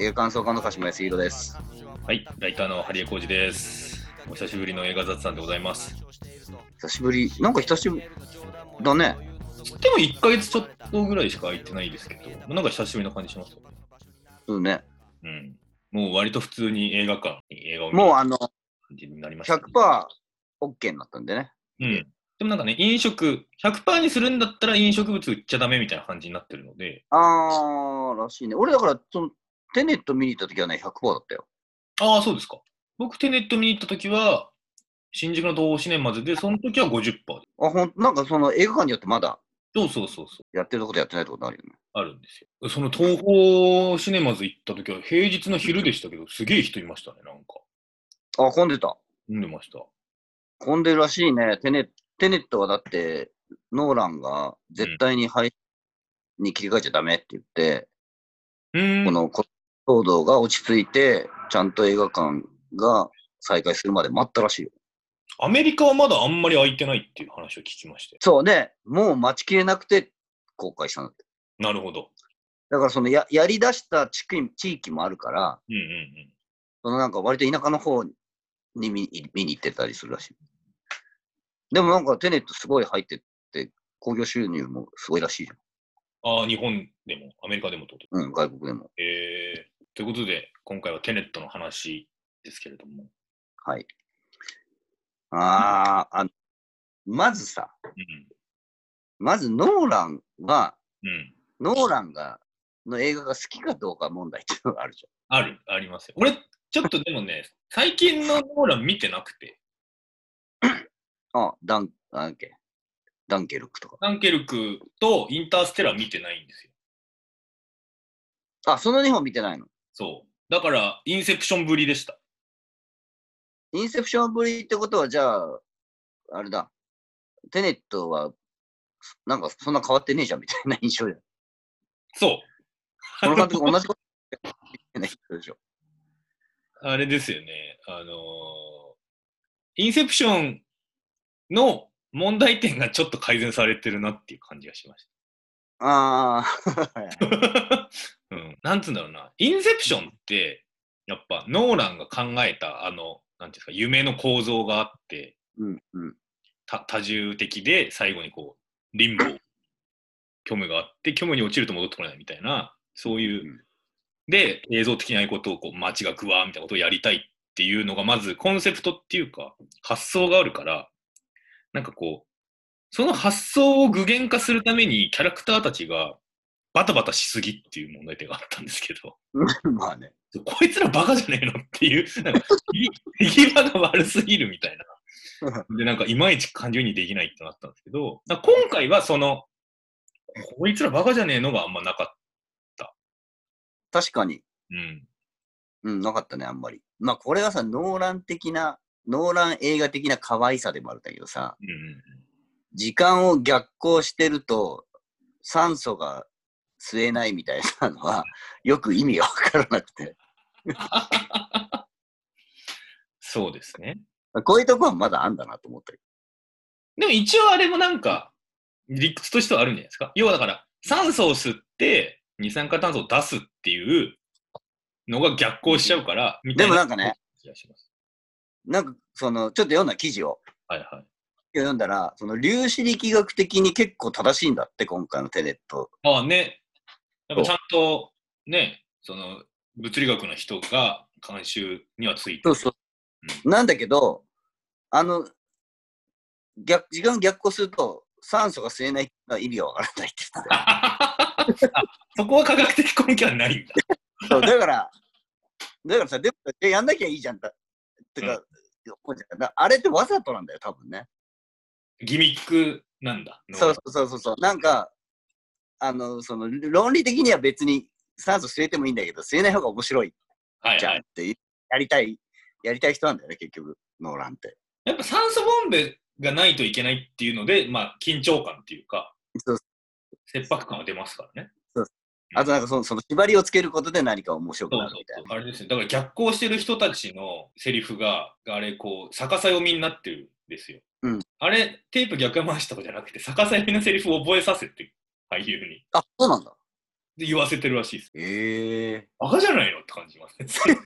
映画感想家の鹿島康弘です。はい、ライターのハリエコージです。お久しぶりの映画雑談でございます。久しぶり、なんか久しぶりだね。つっても1ヶ月ちょっとぐらいしか空いてないですけど、なんか久しぶりな感じします？ようんね。うん。もう割と普通に映画館に映画を見るもうあの、感じになりました、100%、OK になったんでね。うん。でもなんかね、飲食、100%にするんだったら飲食物売っちゃダメみたいな感じになってるので、あー、らしいね。俺だから、その、テネット見に行った時はね、100%だったよ。ああ、そうですか。僕、テネット見に行った時は、新宿の東宝シネマズで、その時は50%で。あ、ほん、なんかその映画館によってまだそうそうそうそう。やってるとことやってないとこあるよね。あるんですよ。その東宝シネマズ行った時は平日の昼でしたけど、すげえ人いましたね、なんか。あ、混んでた。飲んでました。混んでるらしいね。テネテネットはだって、ノーランが絶対に配信に切り替えちゃダメって言って、うーん。この騒動が落ち着いて、ちゃんと映画館が再開するまで待ったらしいよ。アメリカはまだあんまり空いてないっていう話を聞きまして。そうね、もう待ちきれなくて公開したんだって。なるほど。だからそのややり出した地区地域もあるから、うんうんうん。そのなんか割と田舎の方に見見に行ってたりするらしい。でもなんかテネットすごい入ってって、興行収入もすごいらしいじああ、日本でも、アメリカでもってことゃん。うん、外国でも。えー、ということで、今回はテネットの話ですけれども。はい。あーあの、まずさ、うん。まずノーランは、うん。ノーランが、の映画が好きかどうか問題っていうのがあるじある、ありますよ。俺、ちょっとでもね、最近のノーラン見てなくて、ゃん。あ、ダン、なんだっけ、ダンケルクとか。ダンケルクとインターステラー見てないんですよ。あ、その2本見てないの？そう。だから、インセプションぶりでした。インセプションぶりってことは、じゃあ、あれだ。テネットは、なんかそんな変わってねえじゃんみたいな 印象で。そう。この監督同じこと言ってない人でしょ。あれですよね。あのーインセプションの問題点がちょっと改善されてるなっていう感じがしましああ、た。うん。なんつうんだろうな。インセプションって、やっぱノーランが考えた、あの、なんていうんですか、夢の構造があって、うんうん。た多重的で最後にこう、リンボー、虚無があって、虚無に落ちると戻ってこないみたいな、そういう、うんで、映像的なことをこう街が食わみたいなことをやりたいっていうのが、まずコンセプトっていうか、発想があるから、なんかこう、その発想を具現化するために、キャラクターたちがバタバタしすぎっていう問題点があったんですけど、まあね。こいつらバカじゃねえのっていう、なんか、手際が悪すぎるみたいな。で、なんか、いまいち感情にできないってなったんですけど、今回はその、こいつらバカじゃねえのがあんまなかっ確かに。た。うん。うん、なかったね、あんまり。まあ、これがさ、ノーラン的な、ノーラン映画的な可愛さでもあるんだけどさ、うんうん時間を逆行してると、酸素が吸えないみたいなのは、よく意味がわからなくて。そうですね。こういうとこはまだあんだなと思ったけでも一応あれもなんか、理屈としてはあるんじゃないですか。要はだから、酸素を吸って二酸化炭素を出すっていうのが逆行しちゃうから、みたいでもなんかね。なんか、その、ちょっと読んだ記事を。はいはい。読んだら、その粒子力学的に結構正しいんだって、今回のテネット。ああね、やっぱちゃんとね、その物理学の人が監修にはついてる。そうそう。なんだけど、あの、逆、時間逆行すると、酸素が吸えないのは意味がわからないって言ってた。そこは科学的根拠はないんだ。そう、だから、だからさ、でも、えやんなきゃいいじゃんだ。ってか、思うんだあれってわざとなんだよ、多分ね。ギミックなんだ。そうそうそうそう。なんか、あの、その、論理的には別に酸素吸えてもいいんだけど、吸えない方が面白い。じゃんって、やりたい、やりたい人なんだよね、結局、ノーランって。やっぱ酸素ボンベがないといけないっていうので、まあ緊張感っていうか、そう切迫感は出ますからね。あとなんかその、その縛りをつけることで何か面白くそうそうなるみたいそう。あれですね。だから逆行してる人たちのセリフが、あれ、こう、逆さ読みになってるんですよ。うんあれ、テープ逆回しとかじゃなくて、逆さ読みのセリフを覚えさせて、俳優に。な。あ、そうなんだ。で言わせてるらしいです。ええバカじゃないのって感じますね。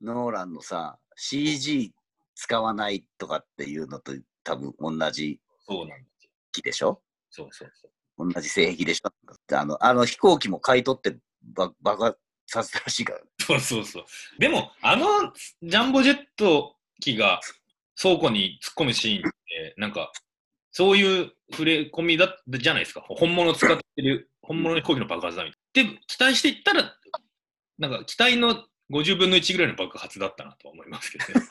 ノーランのさ、CG 使わないとかっていうのと多分同じそうなんですでしょ？そうそうそう。同じ性癖でしょ？あのあの飛行機も買い取ってば爆発させたらしいから。そうそうそう。でも、あのジャンボジェット機が倉庫に突っ込むシーンって、なんか、そういう触れ込みだじゃないですか。本物使ってる、本物の飛行機の爆発だみたいな。で、期待していったら、なんか、期待の50分の1ぐらいの爆発だったなとは思いますけどね。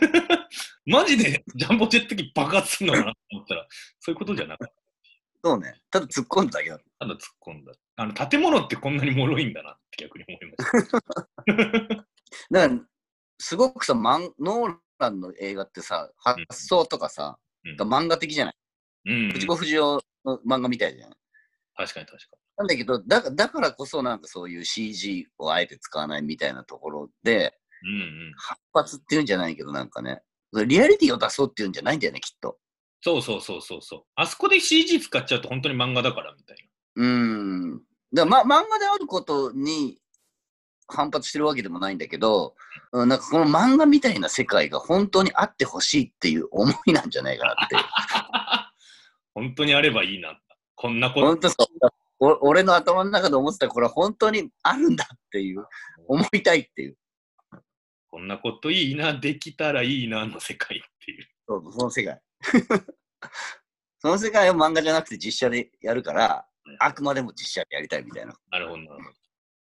マジでジャンボジェット機爆発するのかなと思ったら、そういうことじゃなかった。そうね。ただ突っ込んだだけだ。ただ突っ込んだ。あの、建物ってこんなに脆いんだなって逆に思いました。だから、すごくさ、マンノーランの映画ってさ、発想とかさ、うんが漫画的じゃない？うん、藤子不二雄の漫画みたいじゃん。確かに確かなんだけどだ、だからこそなんかそういう CG をあえて使わないみたいなところで、に。うんうん。発発っていうんじゃないけど、なんかね、リアリティを出そうっていうんじゃないんだよね、きっと。そうそうそうそうそう。あそこで CG 使っちゃうと本当に漫画だからみたいな。うーん。だま、漫画であることに反発してるわけでもないんだけど、うんなんかこの漫画みたいな世界が本当にあってほしいっていう思いなんじゃないかなって。本当にあればいいな。こんなこと。本当そう。お俺の頭の中で思ってたこれは本当にあるんだっていう、思いたいっていう、こんなこといいな、できたらいいなの世界っていう。そうその世界。その世界を漫画じゃなくて実写でやるから、あくまでも実写でやりたいみたいな、なるほど、なるほど。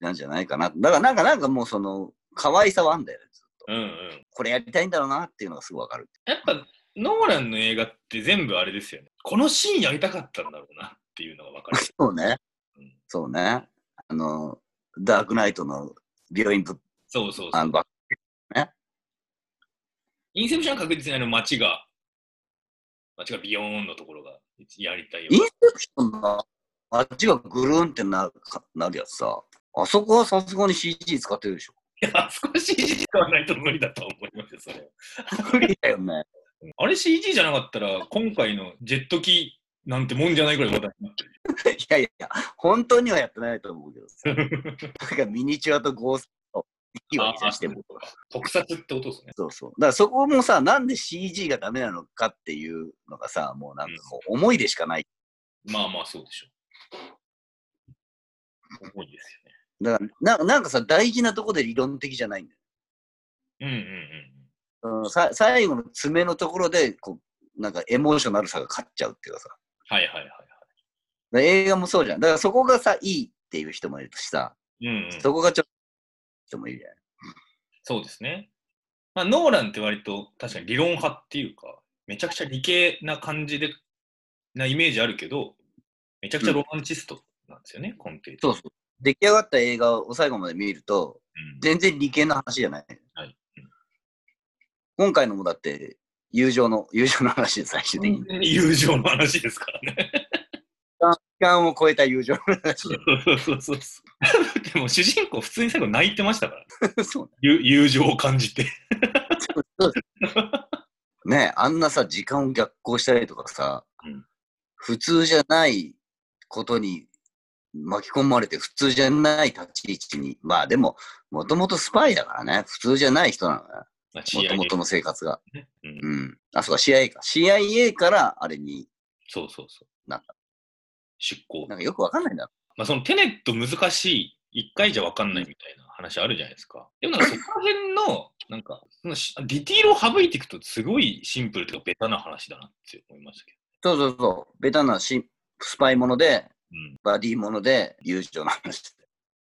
なんじゃないかな。だからなんか、なんかもうその、可愛さはあんだよね、ずっと。うんうん。これやりたいんだろうなっていうのがすぐわかる。やっぱ、ノーランの映画って全部あれですよね。このシーンやりたかったんだろうなっていうのが分かる。そうねうん。そうね。あの、ダークナイトの病院ぶそうそうそう。あのばインセプションは確実にあの街が、街がビヨーンのところがやりたいよイン。セプションのあっちがぐるんってなるかなるやつさ、あそこはさすがに CG 使ってるでしょ。いや、少し CG 使わないと無理だと思いますよ、それは。無理だよね。あれ CG じゃなかったら、今回のジェット機なんてもんじゃないぐらい話題になってる。いやいや、本当にはやってないと思うけどさ。なんかミニチュアとゴーストいいわけじゃんしても。特撮ってことですね。そうそう。だからそこもさ、なんで CG がダメなのかっていうのがさ、もうなんかこう思いでしかない。まあまあ、そうでしょう。重いですだからななんかさ、大事なとこで理論的じゃないんだよ。うんうんうん。うん、さ最後の爪のところでこう、なんかエモーショナルさが勝っちゃうっていうかさ。はいはいはいはだから映画もそうじゃん。だからそこがさ、いいっていう人もいるしさ、い。うん、うん。そこがちょっと、人もいるじゃない。そうですね。まあ、ノーランって割と確かに理論派っていうか、めちゃくちゃ理系な感じで、なイメージあるけど、めちゃくちゃロマンチストなんですよね、根底そうそう。出来上がった映画を最後まで見ると、うん全然理系な話じゃない。はいうん今回のもだって、友情の、友情の話で最終的に。友情の話ですからね。時間を超えた友情の話そうそうそうそう。でも主人公普通に最後泣いてましたから、で。そう友友情を感じて。ねあんなさ、時間を逆行したりとかさ、うん普通じゃないことに巻き込まれて、普通じゃない立ち位置に、まあでも、もともとスパイだからね、普通じゃない人なのね、まあ、もともとの生活が。うんうん。あ、そうか、CIA か。CIA からあれに、そうそうそう。なんか出向。なんかよくわかんないんだ。まあ、そのテネット難しい、一回じゃ分かんないみたいな話あるじゃないですか。でもなんかそこら辺の、なんか、そのしディティールを省いていくと、すごいシンプルというか、ベタな話だなって思いましたけそうそうそう。ベタなしスパイもので、ど。うん、バディもので、友情の話。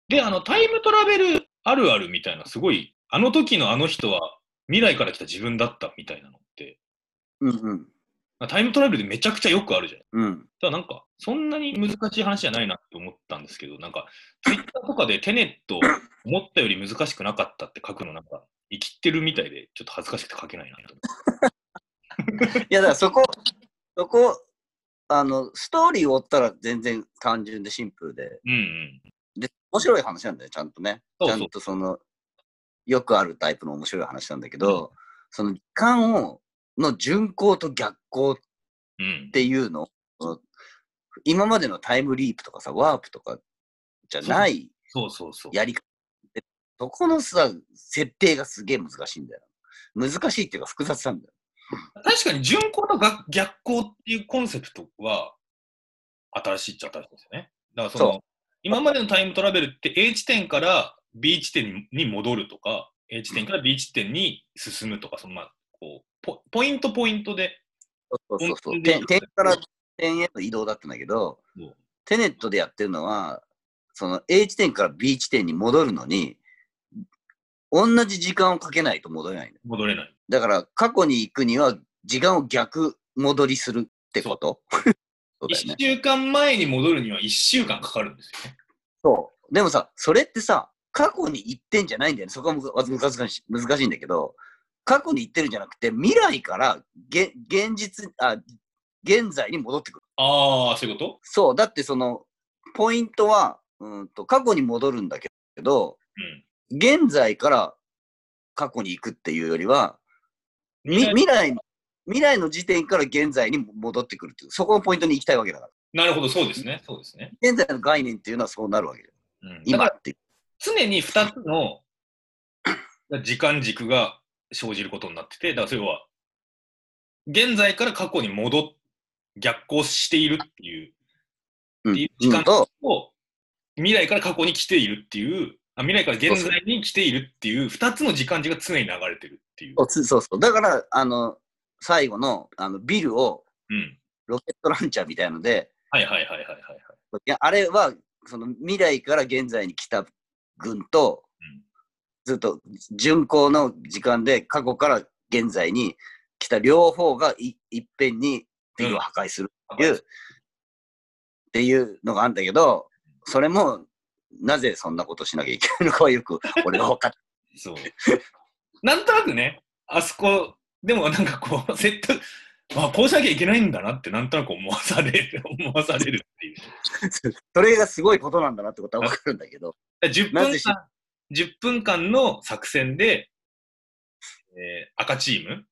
で、あの、タイムトラベルあるあるみたいな、すごい、あの時のあの人は未来から来た自分だったみたいなのって、うんうん。タイムトラベルでめちゃくちゃよくあるじゃないうん。ただなんか、そんなに難しい話じゃないなって思ったんですけど、なんか、ツイッターとかでテネット思ったより難しくなかったって書くのなんか、生きってるみたいで、ちょっと恥ずかしくて書けないなと思って。いや、だからそこ、そこ、あの、ストーリーを追ったら全然単純でシンプルで、うんうん。で、面白い話なんだよ、ちゃんとね。そうそうちゃんとその、よくあるタイプの面白い話なんだけど、その時間を、の順行と逆行っうん。ていうのを、その今までのタイムリープとかさ、ワープとかじゃないそうそうそう。やり方。そこのさ、設定がすげえ難しいんだよ。難しいっていうか複雑なんだよ。確かに順行とが逆行っていうコンセプトは新しいっちゃ新しいですよね。だからそのそ今までのタイムトラベルって A 地点から B 地点に戻るとか、A 地点から B 地点に進むとか、そのまあこうポポイントポイントで、そうそうそう。点点から点への移動だったんだけどテネットでやってるのは、その A 地点から B 地点に戻るのに、同じ時間をかけないと戻れない。戻れない。だから過去に行くには時間を逆戻りするってこと？そう だよ1ね。週間前に戻るには1週間かかるんですよね。そう。でもさ、それってさ、過去に行ってんじゃないんだよね。そこは難しい難しいんだけど、過去に行ってるんじゃなくて、未来からげ現実、あ、現在に戻ってくる。ああ、そういうこそう。だってその、ポイントは、うんと、過去に戻るんだけど、とうん。現在から過去に行くっていうよりは、み未来、未来の時点から現在に戻ってくるっていう、そこのポイントに行きたいわけだから。なるほど、そうですね。そうですね。現在の概念っていうのはそうなるわけだよ。うん、今って。常に2つの 時間軸が生じることになってて、だからそれは、現在から過去に戻っ、逆行しているっていう、うんっていう時間うん未来から過去に来ているっていう、あ未来から現在に来ているっていう、2つの時間軸が常に流れてるっていう。そうつそうそう。だから、あの、最後のあのビルをうん。ロケットランチャーみたいので、はいはいはいはいはいはい。いやあれはその未来から現在に来た軍と、うんずっと巡航の時間で過去から現在に来た両方がいいっぺんにビルを破壊するっていう、うんっていうのがあるんだけど、それもなぜそんなことしなきゃいけないのかはよく俺は分かってそう。なんとなくね、あそこ、でもなんかこう、セット、あ、こうしなきゃいけないんだなってなんとなく思わされる、思わされるっていう。それがすごいことなんだなってことは分かるんだけど、だから10なぜし分間、10分間の作戦で、えー赤チーム、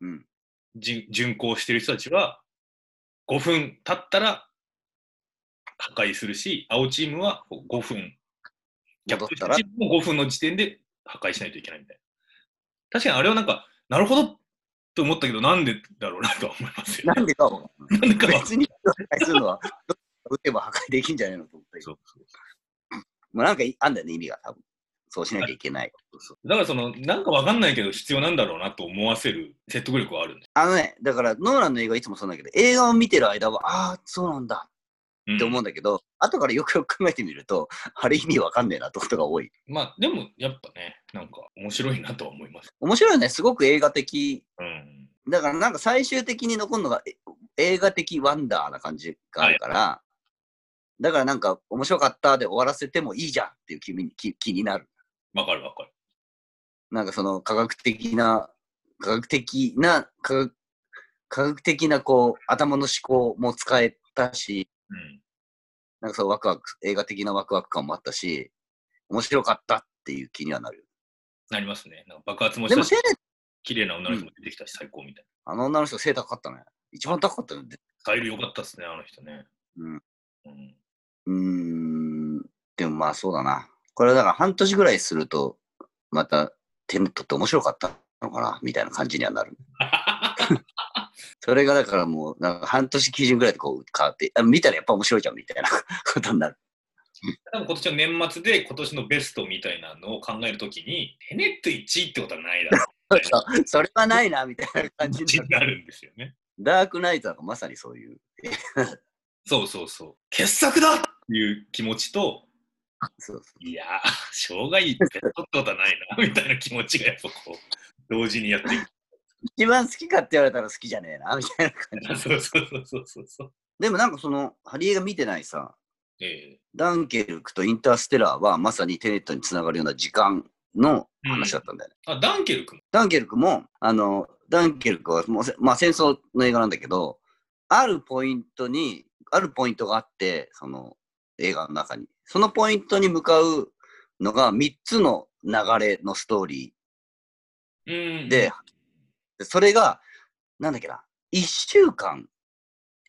うん、じ巡行してる人たちは、5分経ったら破壊するし、青チームはこう5分、逆戻ったら？チームも5分の時点で破壊しないといけないみたいな。確かにあれはなんか、なるほどと思ったけど、なんでだろうなとは思いますよ、ね。なんでかは分かんなんでかは別に破壊するのは、打てば破壊できんじゃないのと思ったけどそうそうまあ、なんかいあんだよね、意味が多分。そうしなきゃいけない。そうだからその、なんかわかんないけど必要なんだろうなと思わせる説得力はあるんです。あのね、だからノーランの映画いつもそうなんだけど、映画を見てる間は、ああ、そうなんだうんって思うんだけど、後からよくよく考えてみると、あれ意味わかんねえなってことが多い。まあ、でもやっぱね、なんか面白いなとは思います。面白いよね、すごく映画的。うん。だからなんか最終的に残るのがえ映画的ワンダーな感じがあるから、だからなんか面白かったで終わらせてもいいじゃんっていう気に気気になる。わかるわかる。なんかその科学的な、科学的な、科学科学的なこう頭の思考も使えたし、うん。なんかそうワクワク、映画的なワクワク感もあったし、面白かったっていう気にはなる。なりますね。なんか爆発もでもしたし、綺麗な女の人も出てきたし、最高みたいな。あの女の人背高かったね。一番高かったよね。スタイル良かったっすね、あの人ね。うん。うん。うーん。でもまあそうだな。これだから半年ぐらいすると、またテネットって面白かったのかなみたいな感じにはなる。それがだからもう、なんか半年基準ぐらいでこう変わって、あ見たらやっぱ面白いじゃんみたいな ことになる。多分今年の年末で今年のベストみたいなのを考えるときに、テネット1位ってことはないだろう それはないなみたいな感じになる。んですよね。ダークナイトなんかまさにそういう。そうそうそう。傑作だっていう気持ちと、そうそいやー、生涯ベストってことはないな、みたいな気持ちがやっぱこう、同時にやっていく。一番好きかって言われたら好きじゃねえなみたいな感じ。そうそうそうそうそう。でもなんかその、ハリエが見てないさ、えダンケルクとインターステラーはまさにテネットにつながるような時間の話だったんだよね。ー、あ、ダンケル君。ダンケルクも、あの、ダンケルクはもうせ、まあ、戦争の映画なんだけど、あるポイントに、あるポイントがあって、その映画の中に。そのポイントに向かうのが3つの流れのストーリうんーで、でそれが、なんだっけな、1週間、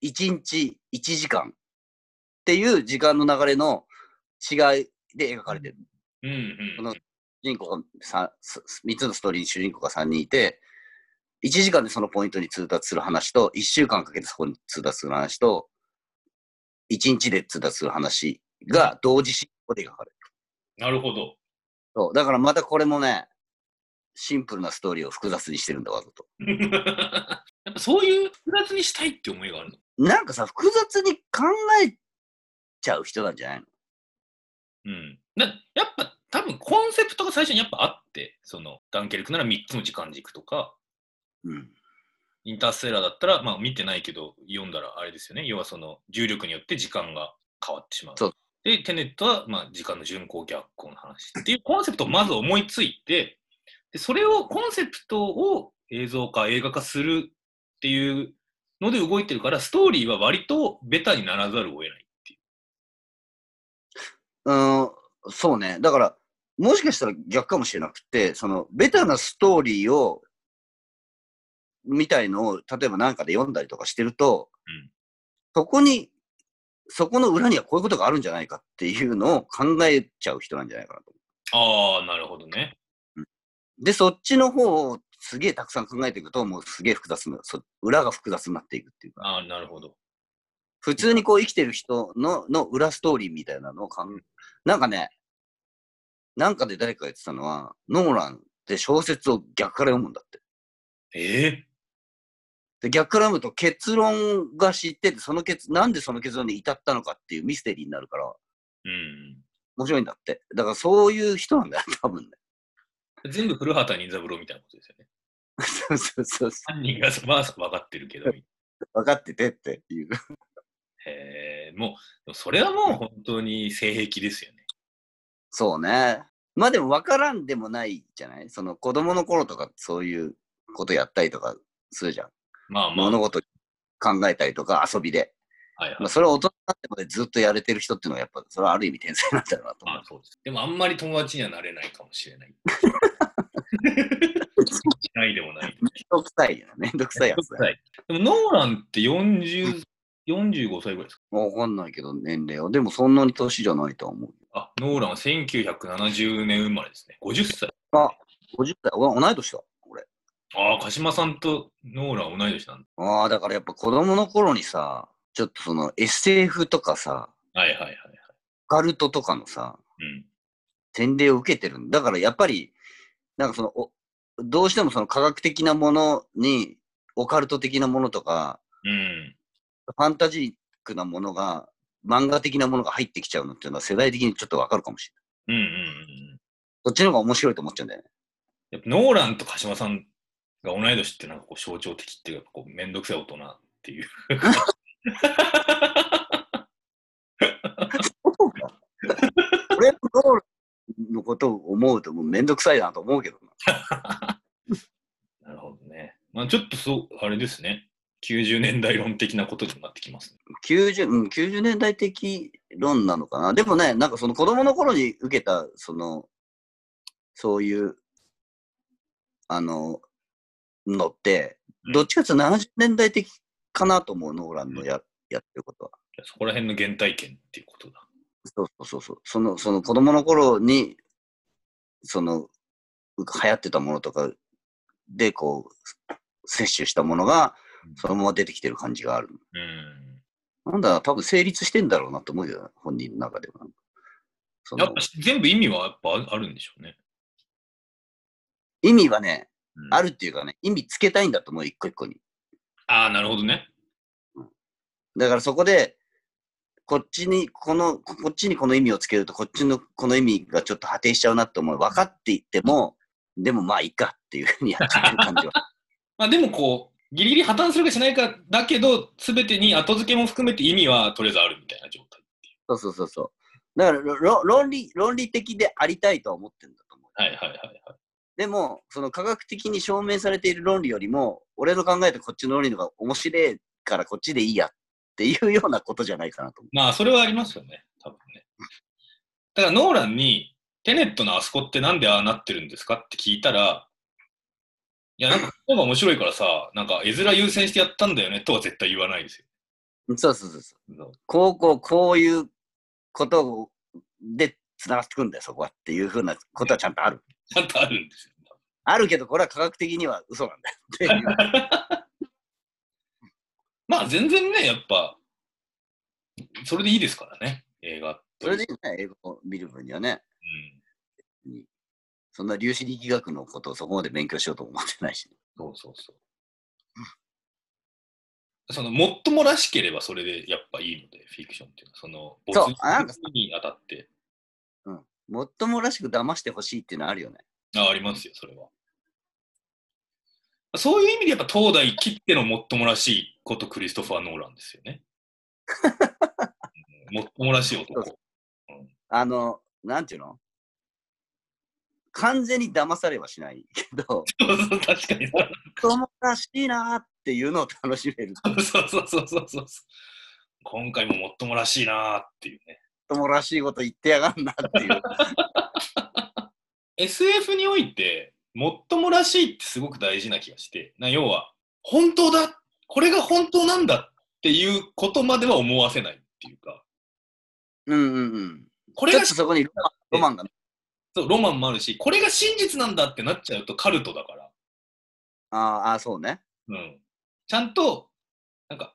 1日1時間っていう時間の流れの違いで描かれてる。うんうん。この主人公が 3, 3つのストーリーに主人公が3人いて、1時間でそのポイントに通達する話と、1週間かけてそこに通達する話と、1日で通達する話が同時進行で描かれる。なるほど。そう。だからまたこれもね、シンプルなストーリーを複雑にしてるんだわざと。やっぱそういう複雑にしたいって思いがあるの？なんかさ、複雑に考えちゃう人なんじゃないの？うん。だやっぱ多分コンセプトが最初にやっぱあって、そのダンケルクなら3つの時間軸とか、うん。インターステラーだったら、まあ見てないけど読んだらあれですよね。要はその重力によって時間が変わってしまう。そうで、テネットはまあ時間の順行逆行の話っていうコンセプトをまず思いついて、でそれをコンセプトを映像化、映画化するっていうので動いてるから、ストーリーは割とベタにならざるを得ないっていう。うーん、そうね。だから、もしかしたら逆かもしれなくて、その、ベタなストーリーを、みたいのを、例えばなんかで読んだりとかしてると、うんそこに、そこの裏にはこういうことがあるんじゃないかっていうのを考えちゃう人なんじゃないかなと。ああ、なるほどね。で、そっちの方をすげえたくさん考えていくと、もうすげえ複雑な、そ裏が複雑になっていくっていうか、ああ、なるほど。普通にこう生きてる人のの裏ストーリーみたいなのを考え、なんかね、なんかで誰かが言ってたのは、ノーランって小説を逆から読むんだって。ええで逆から読むと結論が知ってて、その結、なんでその結論に至ったのかっていうミステリーになるから、うん。面白いんだって。だからそういう人なんだよ、多分ね。全部古畑任三郎みたいなことですよね。そうそうそうそ犯人がまあ分かってるけど。う。分かっててっていう。へえ、もう、それはもう本当に性癖ですよね。そうね。まあでも分からんでもないじゃない？その子供の頃とかそういうことやったりとかするじゃん。まあまあ、物事考えたりとか遊びで。はいはいまあ、。それを大人になってまでずっとやれてる人っていうのはやっぱ、それはある意味天才なんだろうなと思う。まあそうです。でもあんまり友達にはなれないかもしれない。し ないでもない。めんどくさいよね。めんどくさいやつだよ。でもノーランって40、45歳ぐらいですか？わかんないけど、年齢は。でもそんなに年じゃないとは思う。あ、ノーランは1970年生まれですね。50歳。あ、50歳。お同い年だ。俺。ああ、鹿島さんとノーラン同い年なんだ。ああ、だからやっぱ子供の頃にさ、ちょっとその SF とかさ、はいはいはいはい。オカルトとかのさ、うん。洗礼を受けてるんだ。だからやっぱり、なんかその、おどうしてもその科学的なものに、オカルト的なものとか、うん。ファンタジックなものが、漫画的なものが入ってきちゃうのっていうのは世代的にちょっとわかるかもしれない。うんうんうん。そっちの方が面白いと思っちゃうんだよね。やっぱノーランと鹿島さんが同い年ってなんかこう象徴的っていうか、こうめんどくさい大人っていう。俺もノーランのことを思うともうめんどくさいなと思うけどな。なるほどね。まあちょっとそう、あれですね。90年代論的なことにもなってきますね。90, うん、90年代的論なのかな。でもね、なんかその子供の頃に受けた、その、そういう、あの、のって、どっちかっていうと70年代的かなと思う、ノーランのや,、やってることは。そこら辺の原体験っていうことだ。そうそうそうそう。その、その子供の頃に、その、流行ってたものとかで、こう、摂取したものが、そのまま出てきてる感じがある。うん。なんだ、多分成立してんだろうなと思うよ、本人の中では。やっぱ全部意味はやっぱあるんでしょうね。意味はね、うんあるっていうかね、意味つけたいんだと思う、一個一個に。ああ、なるほどね。だからそこで、こっちに、この、こっちにこの意味をつけると、こっちのこの意味がちょっと果定しちゃうなって思う。分かっていっても、でもまあいいかっていうふうにやっちゃってる感じは。まあでもこう、ギリギリ破綻するかしないかだけど、すべてに後付けも含めて意味はとりあえずあるみたいな状態。そうそうそうそう。だからろ論理、論理的でありたいとは思ってるんだと思う。はいはいはいはい。でも、その科学的に証明されている論理よりも、俺の考えたこっちの論理の方が面白いからこっちでいいやっていうようなことじゃないかなと思まあそれはありますよね、多分ね。だからノーランに、テネットのあそこってなんでああなってるんですかって聞いたら、いや、なんか、方が面白いからさ、なんか絵面優先してやったんだよねとは絶対言わないですよ。そうそうそう。そうこうこうこういうことで繋がってくんだよ、そこはっていうふうなことはちゃんとある。ちゃんとあるんですよ。あるけど、これは科学的には嘘なんだよっていう。まあ全然ね、やっぱ、それでいいですからね、映画それでね、英語を見る分にはね、うん。そんな粒子力学のことをそこまで勉強しようと思ってないし、そうそうそう。その、もっともらしければそれでやっぱいいので、フィクションっていうのは、その、あなんか没に当たって、もっともらしく騙してほしいっていうのはあるよね。あありますよ、それは。そういう意味でやっぱ東大切ってのもっともらしいことクリストファー・ノーランですよね。うんもっともらしい男。あの、なんていうの？完全に騙されはしないけど、そうそう、確かに。もっともらしいなーっていうのを楽しめる。そうそうそうそうそう。今回ももっともらしいなーっていうね。ともらしいこと言ってやがんなっていう。SF において、もっともらしいってすごく大事な気がして、な要は、本当だこれが本当なんだっていうことまでは思わせないっていうか、うんうんうん。これがちょっとそこにロマンロマンが、そうロマンもあるし、これが真実なんだってなっちゃうとカルトだから、あーあー、そうね。うん、ちゃんと、なんか、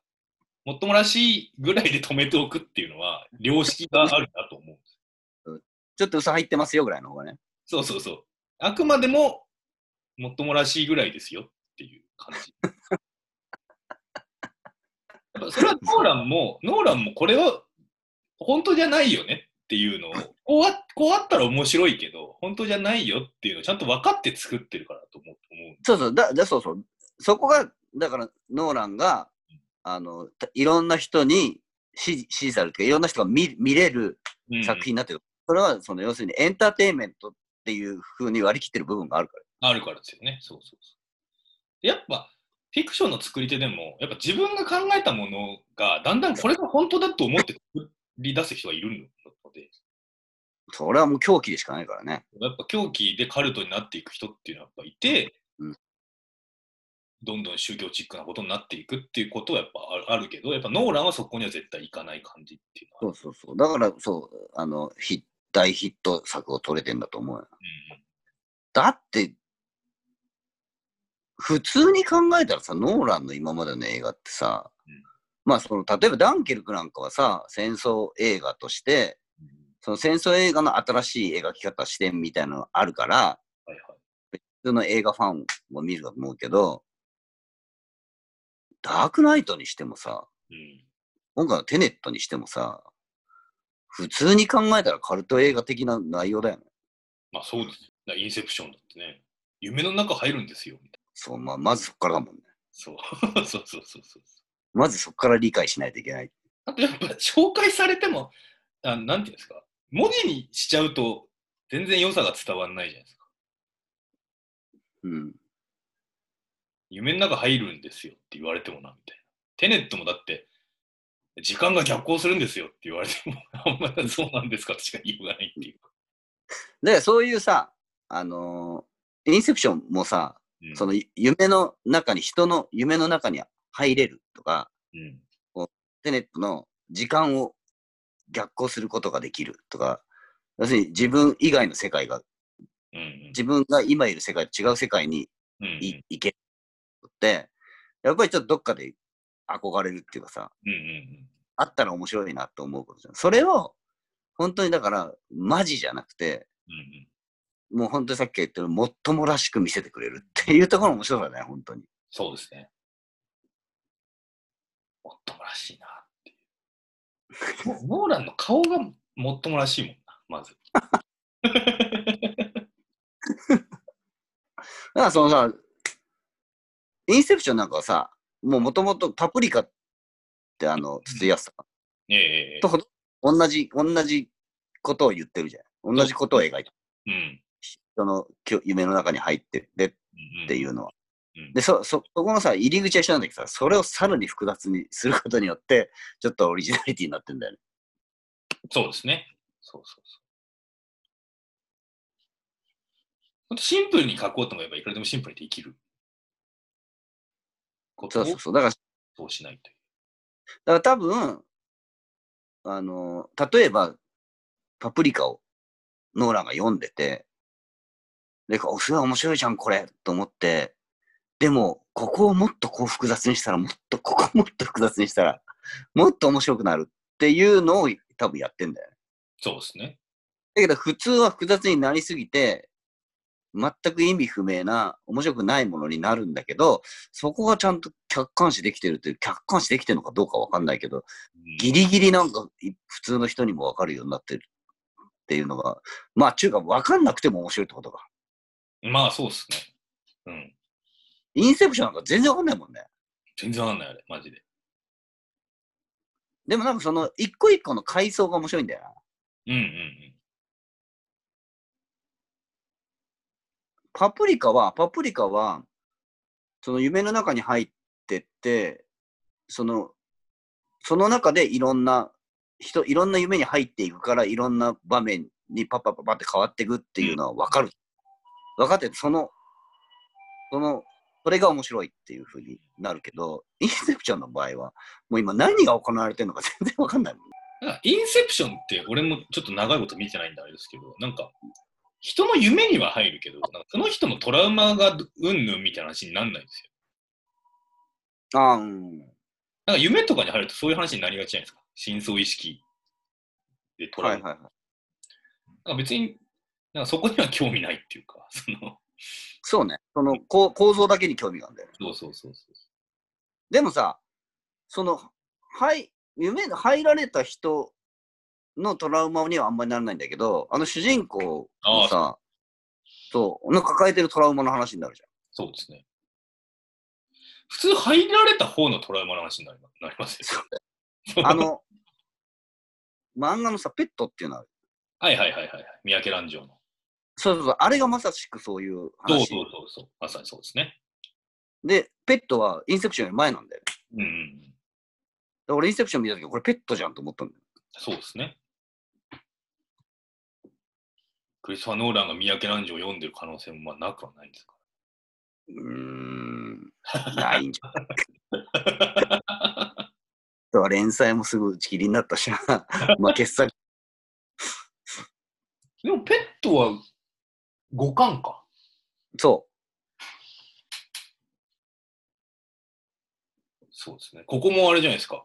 もっともらしいぐらいで止めておくっていうのは、良識があるなと思う。ちょっと嘘入ってますよぐらいの方がね。そうそうそう。あくまでも、もっともらしいぐらいですよっていう感じ。やっぱそれはノーランも、ノーランもこれは本当じゃないよねっていうのを、こうあこうあったら面白いけど、本当じゃないよっていうのをちゃんと分かって作ってるからと思う。思うそうそう、だ、だそうそう。そこが、だから、ノーランが、あの、たいろんな人に支持支持されるというか、いろんな人が見見れるうん作品になってる。それは、その、要するにエンターテインメントっていう風に割り切ってる部分があるから。あるからですよね。そうそうそう。やっぱ、フィクションの作り手でも、やっぱ自分が考えたものが、だんだんこれが本当だと思って作り出す人がいるので、それはもう狂気でしかないからね。やっぱ狂気でカルトになっていく人っていうのはやっぱいて、うんどんどん宗教チックなことになっていくっていうことはやっぱあるけど、やっぱノーランはそこには絶対行かない感じっていうのはそうそうそう。だから、そう、あの、ヒ大ヒット作を撮れてんだと思うよ。うんだって、普通に考えたらさ、ノーランの今までの映画ってさ、うんまあその、例えばダンケルクなんかはさ、戦争映画として、うんその戦争映画の新しい描き方、視点みたいなのがあるから、はいはい。普通の映画ファンも見ると思うけど、ダークナイトにしてもさ、うん今回のテネットにしてもさ、普通に考えたらカルト映画的な内容だよね。まあそうですよ。だからインセプションだってね、夢の中入るんですよ、みたいな。そう、まあ、まずそこからだもんね。そうそうそうそうそう。まずそこから理解しないといけない。あとやっぱ紹介されても、あなんていうんですか、文字にしちゃうと全然良さが伝わらないじゃないですか。うん。夢の中入るんですよって言われてもな、みたいな。テネットもだって、時間が逆行するんですよって言われても、あんまりそうなんですかとしか言いようがないっていうか。で、そういうさ、あのーインセプションもさ、うんその夢の中に、人の夢の中に入れるとか、うんテネットの時間を逆行することができるとか、要するに自分以外の世界が、うんうん自分が今いる世界と違う世界にうんい行けるやっぱりちょっとどっかで憧れるっていうかさ、うんうんあったら面白いなと思うことじゃん。それを、本当にだから、マジじゃなくて、うんうんもう本当にさっき言ったようにもっともらしく見せてくれるっていうところも面白さだね、本当に。そうですね。もっともらしいなっていう。もノーランの顔がもっともらしいもんな、まず。だからそのさ、インセプションなんかはさ、もうもともとパプリカってあの、筒井康さんええと同じ、同じことを言ってるじゃん。同じことを描いてる。うん。人のきょ夢の中に入ってってっていううのは。ん。で、そ、そ、そこのさ、入り口は一緒なんだけどさ、それをさらに複雑にすることによって、ちょっとオリジナリティになってんだよね。そうですね。そうそうそう。ほんとシンプルに書こうと思えばいくらでもシンプルにできる。ことをそうそうそう。だから、そうしないという。から多分、あの、例えば、パプリカをノーランが読んでて、で、おすごい面白いじゃん、これ、と思って、でも、ここをもっとこう複雑にしたら、もっと、ここをもっと複雑にしたら、もっと面白くなるっていうのを多分やってんだよね。そうですね。だけど、普通は複雑になりすぎて、全く意味不明な、面白くないものになるんだけど、そこがちゃんと客観視できてるっていう、客観視できてるのかどうかわかんないけど、うんギリギリなんかい普通の人にもわかるようになってるっていうのが、まあ、中華わかんなくても面白いってことか。まあ、そうですね。うん。インセプションなんか全然わかんないもんね。全然わかんない、あれ、マジで。でもなんかその一個一個の階層が面白いんだよな。うんうんうん。パプリカは、パプリカは、その夢の中に入ってって、その、その中でいろんな人、いろんな夢に入っていくから、いろんな場面にパッパッパパって変わっていくっていうのは分かる。分かって、その、その、それが面白いっていうふうになるけど、インセプションの場合は、もう今何が行われてるのか全然分かんないもん。インセプションって俺もちょっと長いこと見てないんであれですけど、なんか人の夢には入るけど、その人のトラウマがうんぬんみたいな話になんないんですよ。ああ、うん。なんか夢とかに入るとそういう話になりがちじゃないですか。深層意識でトラウマ。はいはいはい。なんか別になんかそこには興味ないっていうか、そのそうね。その構構造だけに興味があるんだよね。そうそうそうそう。でもさ、その、はい、夢が入られた人のトラウマにはあんまりならないんだけど、あの主人公のさ、そう、の抱えてるトラウマの話になるじそうですね。普通入られた方のトラウマの話になりなりますよ。ゃん。あの、漫画のさ、ペットっていうのは、はいはいはいはいはい。三宅蘭城の。そうそうそう、あれがまさしくそういうそう話。そうそうそう。まさにそうですね。で、ペットはインセプションより前なんだよね。うんうん俺インセプション見た時これペットじゃんと思ったんだよ。そうですね。クリストファー・ノーランが三宅蘭城を読んでる可能性もまあなくはないんですか？うーん、ないんじゃん。ら。あとは連載もすぐ打ち切りになったしな。まあ、傑作。でもペットは5巻か？そそうですね。ここもあれじゃないですか。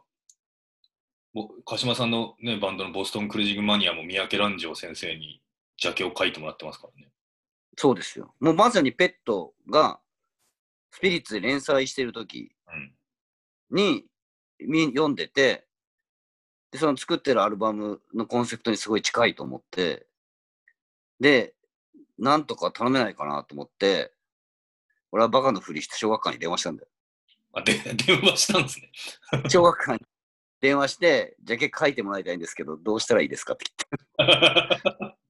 ぼ鹿島さんの、ね、バンドのボストンクルージングマニアも三宅蘭城先生にジャケを書いてもらってますからね。う、そうですよ。もうまさにペットがスピリッツで連載してる時うん。読んでて、で、その作ってるアルバムのコンセプトにすごい近いと思って、で、なんとか頼めないかなと思って、俺はバカのふりして小学館に電話したんだよ。あ、で、電話したんですね。小学館に電話して、ジャケ書いてもらいたいんですけど、どうしたらいいですかって言って。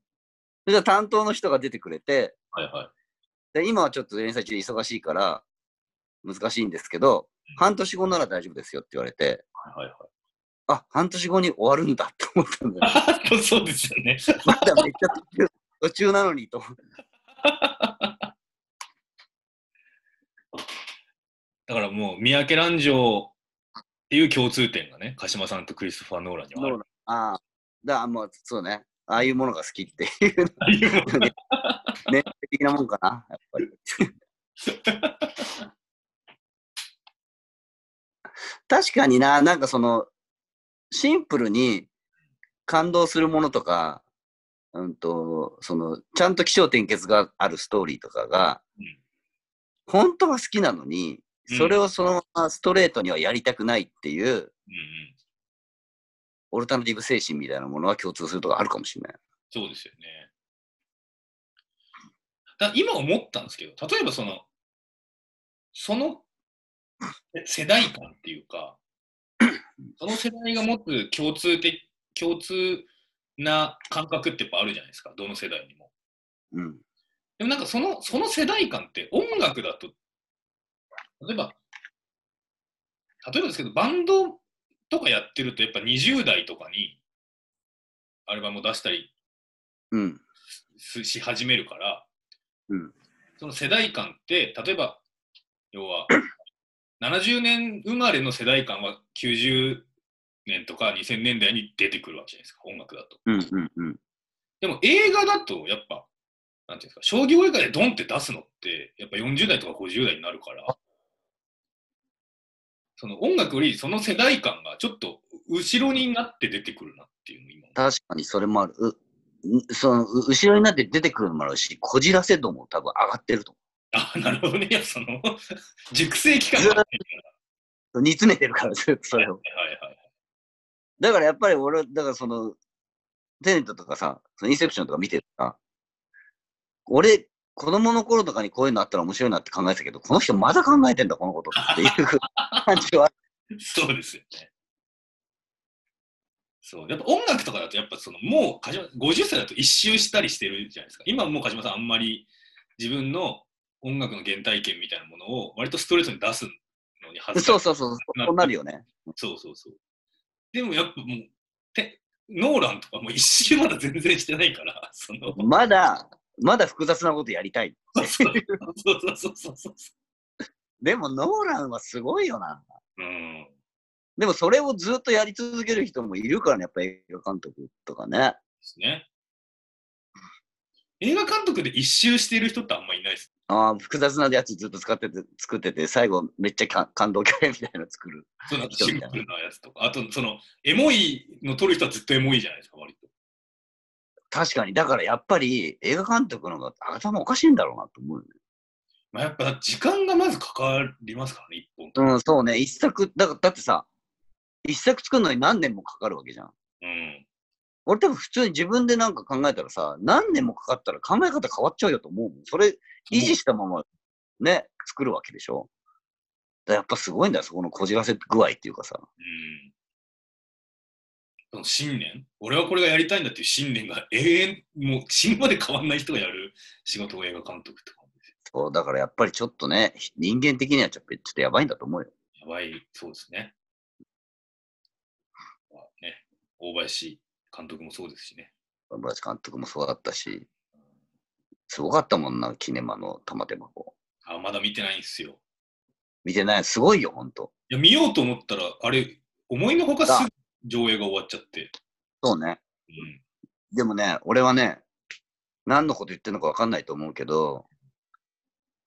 はそれで担当の人が出てくれて、いはで今はちょっと連載中で忙しいから難しいんですけど、半年後なら大丈夫ですよって言われて、い。はいはいあ、半年後に終わるんだって思ったんだよ。はい。そうですよね。まだめっちゃ途中途中なのにと思って。だからもう三宅蘭城っていう共通点がね、鹿島さんとクリストファー・ノーランにはある。ああ、だからもうそうね、ああいうものが好きっていう、ああいうものね、ね的なもんかな、やっぱり。確かにな、なんかその、シンプルに感動するものとか、うんと、その、ちゃんと起承転結があるストーリーとかが、うん本当は好きなのに、それをそのままストレートにはやりたくないっていう、うんうん。オルタナティブ精神みたいなものは共通するとこあるかもしれない。そうですよね。だ今思ったんですけど、例えばその、そのえ世代間っていうか、その世代が持つ共通的、共通な感覚ってやっぱあるじゃないですか、どの世代にも。うん。でもなんかそのその世代間って音楽だと、例えば、例えばですけど、バンドとかやってると、やっぱ20代とかにアルバムを出したりし始めるから、うんその世代間って、例えば、要は、70年生まれの世代間は90年とか2000年代に出てくるわけじゃないですか、音楽だと。うんうんうん。でも映画だと、やっぱ、なんていうんですか、将棋映画でドンって出すのって、やっぱ40代とか50代になるから、その音楽よりその世代間がちょっと後ろになって出てくるなっていうの今。確かにそれもある。うそのう後ろになって出てくるのもあるし、こじらせ度も多分上がってるとあ、なるほどね。いや、その、熟成期間が。煮詰めてるから、ずっとそれを。ら。はいはいはい。だからやっぱり俺、だからその、テネットとかさ、そのインセプションとか見てるさ、俺、子供の頃とかにこういうのあったら面白いなって考えてたけど、この人まだ考えてんだ、このことっていう感じは。そうですよね。そう。やっぱ音楽とかだと、やっぱその、もう、鹿島、50歳だと一周したりしてるじゃないですか。今もう鹿島さんあんまり自分の音楽の原体験みたいなものを割とストレートに出すのに恥ずかしいそうそうそう、そうなるよね。そうそうそう。でもやっぱもう、てノーランとかも一周まだ全然してないから、その、まだ、まだ複雑なことやりたい。そうそうそうそうそうそう。でも、ノーランはすごいよな。うん。でも、それをずっとやり続ける人もいるからね、やっぱ映画監督とかね。ですね。映画監督で一周している人ってあんまいないです。ああ、複雑なやつずっと使ってて、作ってて、最後めっちゃか感動キャラみたいなの作る。そのシンプルなやつとか。あと、その、エモいの撮る人はずっとエモいじゃないですか、割と。確かに、だからやっぱり映画監督の方が頭おかしいんだろうなと思うよね。まあ、やっぱ時間がまずかかりますからね、一本。うん、そうね。一作、だからだってさ、一作作るのに何年もかかるわけじゃん。うん。俺多分普通に自分でなんか考えたらさ、何年もかかったら考え方変わっちゃうよと思うもん。それ維持したままね、作るわけでしょ。だやっぱすごいんだよ、そこのこじらせ具合っていうかさ。うん。その信念？俺はこれがやりたいんだっていう信念が永遠、もう死ぬまで変わんない人がやる仕事が映画監督とかですよ。そう、だからやっぱりちょっとね、人間的にはちょっとちょっとやばいんだと思うよ。やばい、そうですね。まあね、大林監督もそうですしね。小林監督もそうだったし、すごかったもんな、キネマの玉手箱。あ、まだ見てないんですよ。見てない、すごいよ、ほんと。いや、見ようと思ったら、あれ、思いのほかすぐ上映が終わっちゃって。そうね。うん。でもね、俺はね、何のこと言ってるのか分かんないと思うけど、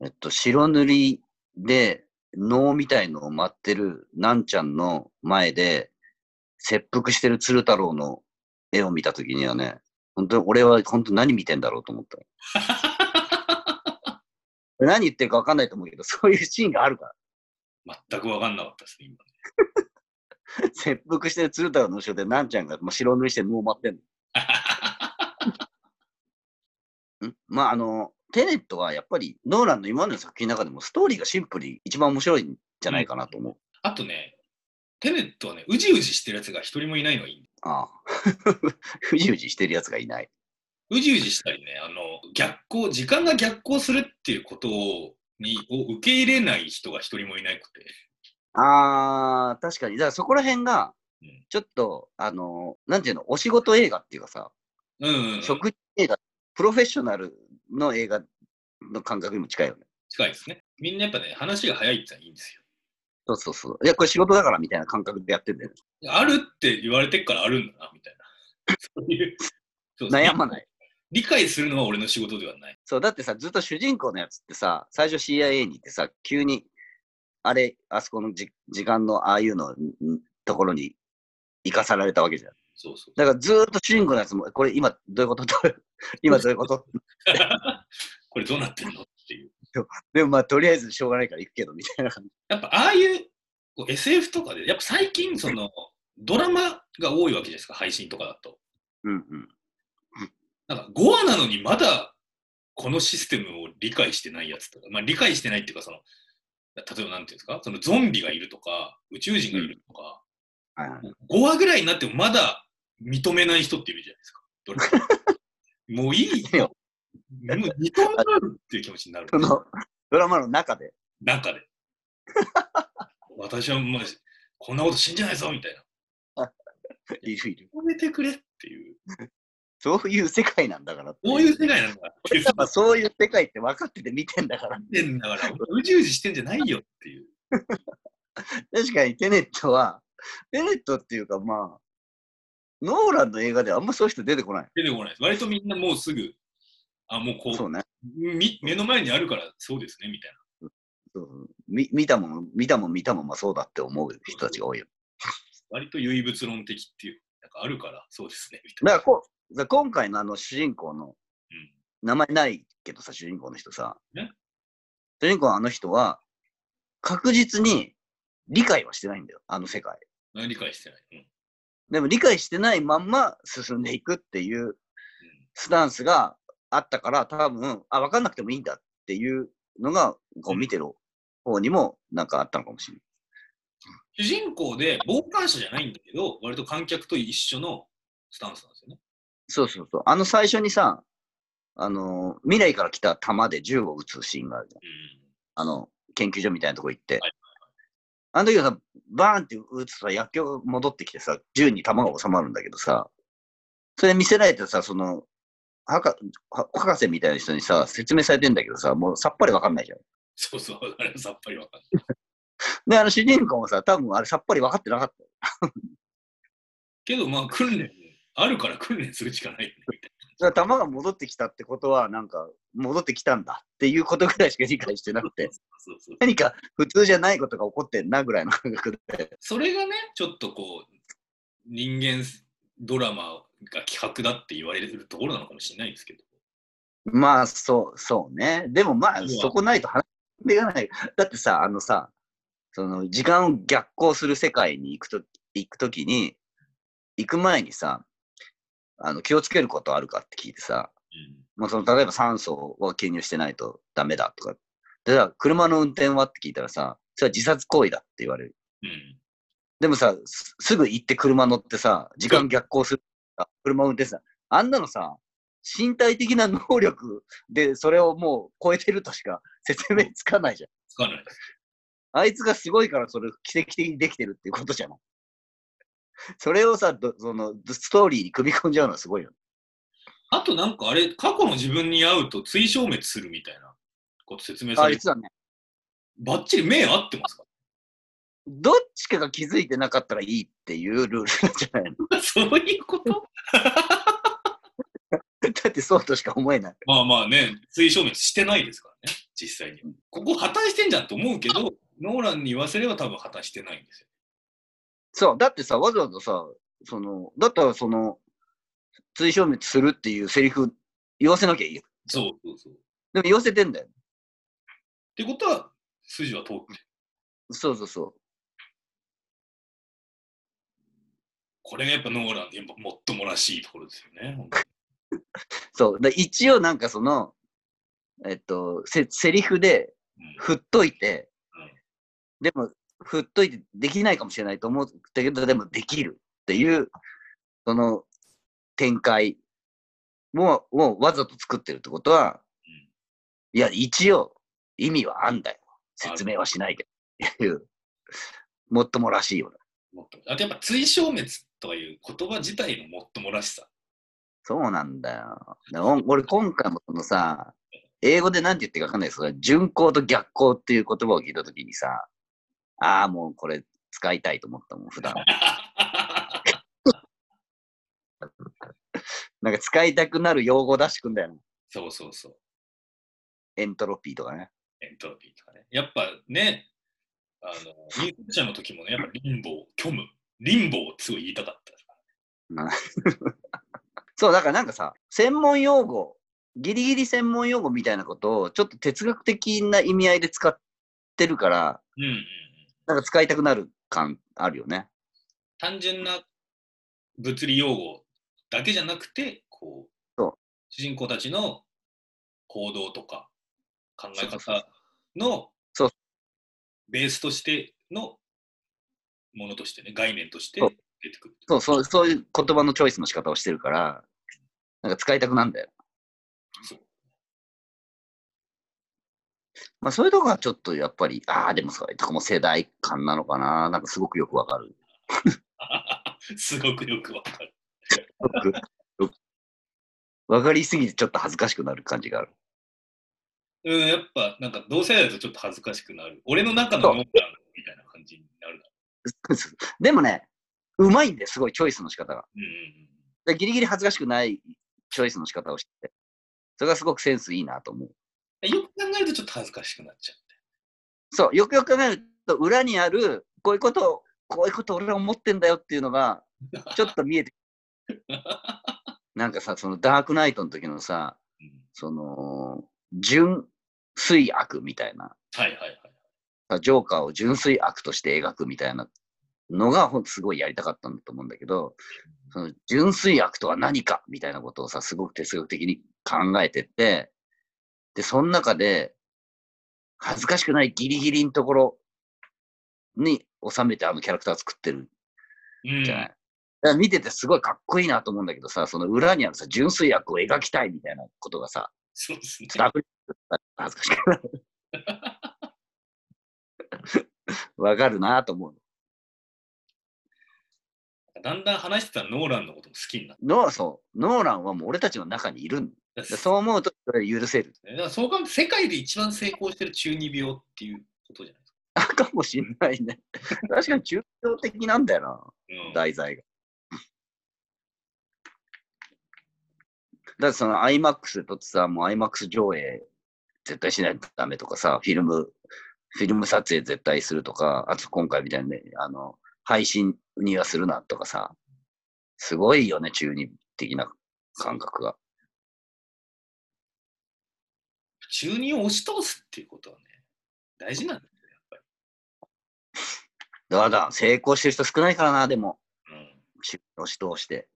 えっと、白塗りで能みたいのを待ってるなんちゃんの前で、切腹してる鶴太郎の絵を見たときにはね、本当に俺は本当に何見てんだろうと思った。何言ってるか分かんないと思うけど、そういうシーンがあるから。全く分かんなかったですね、今。切腹してる鶴太郎の後ろでなんちゃんが、まあ、白塗りして能を待ってんの。ん？まあ、あの、テネットはやっぱりノーランの今までの作品の中でもストーリーがシンプルに一番面白いんじゃないかなと思う。あとね、テネットはね、うじうじしてるやつが一人もいないのがいい。ああ。ふじうじしてるやつがいない。うじうじしたりね、あの、逆行、時間が逆行するっていうことを、にを受け入れない人が一人もいなくて。ああ、確かに。だからそこら辺がうん、ちょっと、あの、なんていうの、お仕事映画っていうかさ、うん、うんうん。職人映画、プロフェッショナルの映画の感覚にも近いよね。近いですね。みんなやっぱね、話が早いっていいんですよ。そうそうそう。いや、これ仕事だからみたいな感覚でやってんだよね。あるって言われてっからあるんだな、みたいな。そういう。悩まない。理解するのは俺の仕事ではない。そう、だってさ、ずっと主人公のやつってさ、最初 CIA に行ってさ、急に、あれ、あそこのじ時間のああいうのんところに行かされたわけじゃん。そうそう。だからずーっと主人公のやつも、これ今どういうこと？今どういうこと？これどうなってんのっていう。でもまあ、とりあえずしょうがないから行くけど、みたいな感じ。やっぱああいうこう SF とかで、やっぱ最近そのドラマが多いわけじゃないですか、配信とかだと。うんうん。なんか5話なのにまだこのシステムを理解してないやつとか、まあ理解してないっていうか、その、例えばなんていうんですか、そのゾンビがいるとか、宇宙人がいるとか、はいはい。5話ぐらいになってもまだ認めない人っているじゃないですか。どれ？か もういいよもう認めるっていう気持ちになるそ。の、ドラマの中で。中で。私はまあ、こんなこと信じないぞみたいな。いるいる。認めてくれっていう。そういう世界なんだからってこういう世界なんだ っていう。まあ、そういう世界って分かってて見てんだから。見てんだから、うじうじしてんじゃないよっていう。確かにテネットは、テネットっていうかまあ、ノーランの映画ではあんまそういう人出てこない。出てこない。割とみんなもうすぐ、あ、もうこそうね。う、み目の前にあるからそうですね、みたいな。そうそうみ見たもん、見たもん見たもん、まあそうだって思う人たちが多いよ。割と唯物論的っていう、なんかあるからそうですね、みたいな。だからこ今回のあの主人公の、うん名前ないけどさ、主人公の人さね、主人公のあの人は、確実に理解はしてないんだよ、あの世界。理解してない？うんでも理解してないまんま進んでいくっていうスタンスがあったから、多分、あ、分かんなくてもいいんだっていうのが、こう見てる方にもなんかあったのかもしれない。主人公で傍観者じゃないんだけど、割と観客と一緒のスタンスなんですよね。そうそうそう。あの最初にさ、あの、未来から来た弾で銃を撃つシーンがあるじゃん。うん。あの、研究所みたいなとこ行って。はいあの時はさ、バーンって撃つとさ、薬莢が戻ってきてさ、銃に弾が収まるんだけどさ、それ見せられてさ、その、博は博士みたいな人にさ、説明されてんだけどさ、もうさっぱりわかんないじゃん。そうそう、あれはさっぱりわかんない。で、あの主人公もさ、多分あれさっぱり分かってなかったよ。けど、まあ、訓練、あるから訓練するしかないよね、みたいそれは弾が戻ってきたってことは、なんか、戻ってきたんだっていうことぐらいしか理解してなくて、何か普通じゃないことが起こってんなぐらいの感覚で。それがね、ちょっとこう、人間ドラマが企画だって言われるところなのかもしれないですけど。まあ、そう、そうね。でもまあ、そこないと話がない。だってさ、あのさ、その、時間を逆行する世界に行くと、行くときに、行く前にさ、あの、気をつけることあるかって聞いてさ、うんもうその、例えば酸素を記入してないとダメだとか。でさ、車の運転はって聞いたらさ、それは自殺行為だって言われる。うん。でもさ、すすぐ行って車乗ってさ、時間逆行する。車運転さ、あんなのさ、身体的な能力でそれをもう超えてるとしか説明つかないじゃん。つかない。あいつがすごいからそれ奇跡的にできてるっていうことじゃない。それをさ、どそのストーリーに組み込んじゃうのはすごいよ。あとなんかあれ、過去の自分に会うと追消滅するみたいなこと説明さあれて、いつはね、ばっちり目合ってますか？どっちかが気づいてなかったらいいっていうルールじゃないの？そういうこと？だってそうとしか思えない。まあまあね、追消滅してないですからね、実際に。ここ破綻してんじゃんと思うけど、ノーランに言わせれば多分破綻してないんですよ。そう、だってさ、わざわざさ、その、だったらその、追消滅するっていうセリフ言わせなきゃいいよ。そうそうそう。っでも言わせてんだよ。てことは、筋は通ってる。そうそうそう。これがやっぱノーランでやっぱもっともらしいところですよね。本当にそう。だ一応なんかその、えっと、せ、セリフでうん振っといて、うんでも、振っといてできないかもしれないと思ったけど、でもできるっていう、その展開も、をわざと作ってるってことは、うんいや、一応意味はあんだよ。説明はしないけど。っていう、もっともらしいよな。もっとあとやっぱ追消滅とかいう言葉自体のもっともらしさ。そうなんだよ。俺今回もそのさ、英語で何て言ってるか分かんないですけど、順行と逆行っていう言葉を聞いたときにさ、ああ、もうこれ使いたいと思ったもん、普段。なんか使いたくなる用語出してくんだよな。そうそうそう。エントロピーとかね。エントロピーとかね。やっぱね、あの、インフルエンザの時もね、やっぱリンボー、虚無、リンボーってすごい言いたかった。そう、だからなんかさ、専門用語、ギリギリ専門用語みたいなことを、ちょっと哲学的な意味合いで使ってるから、うんうんうん。なんか使いたくなる感あるよね。単純な物理用語だけじゃなくて、こう、そう主人公たちの行動とか考え方のベースとしてのものとしてね、概念として出てくる。そう、そうそういう言葉のチョイスの仕方をしてるから、なんか使いたくなんだよ。そうまあそういうとこはちょっとやっぱり、ああ、でもそういうとこも世代感なのかな。なんかすごくよくわかる。すごくよくわかる。わかりすぎてちょっと恥ずかしくなる感じがある。うん、やっぱなんか同世代だとちょっと恥ずかしくなる。俺の中のノーランみたいな感じになるだろ でもね、うまいんですごいチョイスの仕方が。うんうんでギリギリ恥ずかしくないチョイスの仕方をしてて、それがすごくセンスいいなと思う。うん。よく考えるとちょっと恥ずかしくなっちゃそう、よくよく考えると、裏にある、こういうことを、こういうこと俺は思ってんだよっていうのが、ちょっと見えてう。なんかさ、そのダークナイトの時のさ、うんその、純粋悪みたいな、はいはいはい。ジョーカーを純粋悪として描くみたいなのが、ほんとすごいやりたかったんだと思うんだけど、その純粋悪とは何かみたいなことをさ、すごく哲学的に考えてって、で、その中で、恥ずかしくないギリギリのところに収めてあのキャラクター作ってるうんじゃない。だから見ててすごいかっこいいなと思うんだけどさ、その裏にあるさ、純粋悪を描きたいみたいなことがさ、そうですねちょっと溢れて恥ずかしくなる。わかるなと思う。だんだん話してたノーランのことも好きになっノーそうノーランはもう俺たちの中にいるんそう思うと許せる。だからそう考えると世界で一番成功してる中二病っていうことじゃないですあかもしんないね。確かに中東的なんだよな、か。うん題材が。だってその IMAX で撮ってさ、もう IMAX 上映絶対しないとダメとかさ、フィルム、フィルム撮影絶対するとか、あと今回みたいにね、あの、配信にはするなとかさ、すごいよね、中二的な感覚が。中二を押し通すっていうことはね、大事なんですよ、やっぱだから成功してる人少ないからな、でも、り。うん。中二押し通して。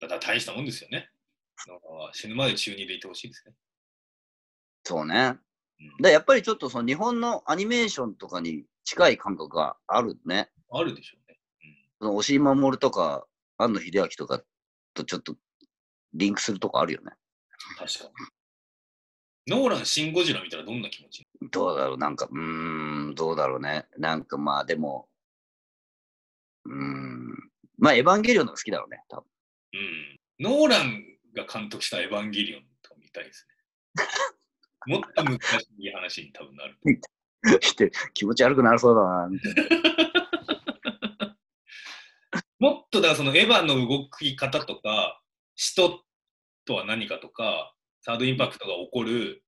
だから大したもんですよね。死ぬまで中二でいてほしいですね。そうね。うん、で、やっぱりちょっとその日本のアニメーションとかに近い感覚があるね。あるでしょうね。その押井守とか、庵野秀明とかとちょっとリンクするとこあるよね。うん、確かに。ノーラン、シン・ゴジラ見たらどんな気持ちどうだろうなんか、うーん、どうだろうね。なんかまあでも、うーん、まあエヴァンゲリオンの好きだろうね、多分。うん。ノーランが監督したエヴァンゲリオンとか見たいですね。もっと難しい話に多分なる。して気持ち悪くなりそうだな、みたいな。もっとだそのエヴァの動き方とか、人とは何かとか、サードインパクトが起こる、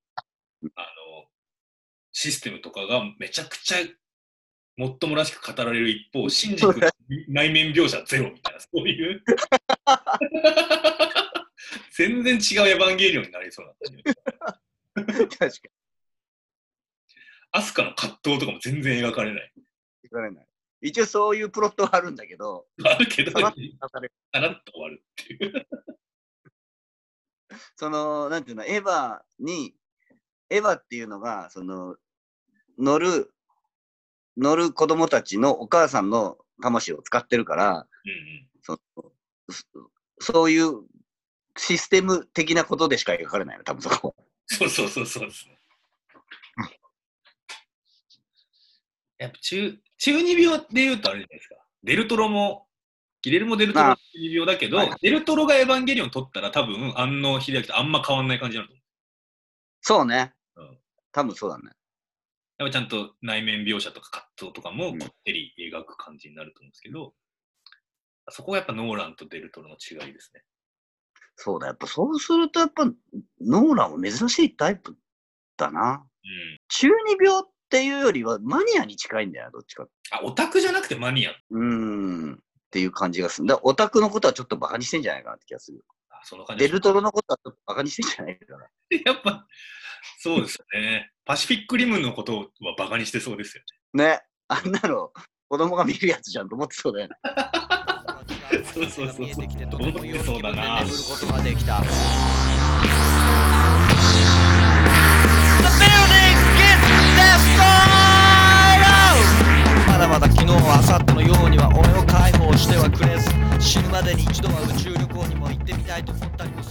あの、システムとかがめちゃくちゃもっともらしく語られる一方、シンジ君の内面描写ゼロみたいな、そういう。全然違うエヴァンゲリオンになりそうな。確かに。アスカの葛藤とかも全然描かれない。言われない。一応そういうプロットはあるんだけど、あるけど、さらっと終わるっていう。その、なんていうの、エヴァに、エヴァっていうのが、その、乗る、乗る子供たちのお母さんの魂を使ってるから、うんうん。そのそそういうシステム的なことでしか描かれないの、多分そこは。そうそうそうそうですね。やっぱ中中二病で言うとあれじゃないですか。デルトロも、ギレルモ・デルトロもあ中二病だけど、はいデルトロがエヴァンゲリオン撮ったら多分、安野秀明とあんま変わんない感じになると思そうねうん。多分そうだね。う。やっぱちゃんと内面描写とか葛藤とかもうんこってり描く感じになると思うんですけど、そこがやっぱノーランとデルトロの違いですね。そうだ、やっぱそうすると、やっぱノーランは珍しいタイプだな。うん。中二病っていうよりはマニアに近いんだよ、どっちか。あ、オタクじゃなくてマニア。うーん。っていう感じがする。だオタクのことはちょっとバカにしてんじゃないかなって気がする。あその感じデルトロのことはちょっとバカにしてんじゃないかな。やっぱ、そうですよね。パシフィックリムのことはバカにしてそうですよね。あんなの子供が見るやつじゃんと思ってそうだよね。そうそうそうそ思ってそうだな分で眠ることができた The building gets destroyed! まだまだ昨日は明後日のようには俺を解放してはくれず死ぬまでに一度は宇宙旅行にも行ってみたいと思ったりも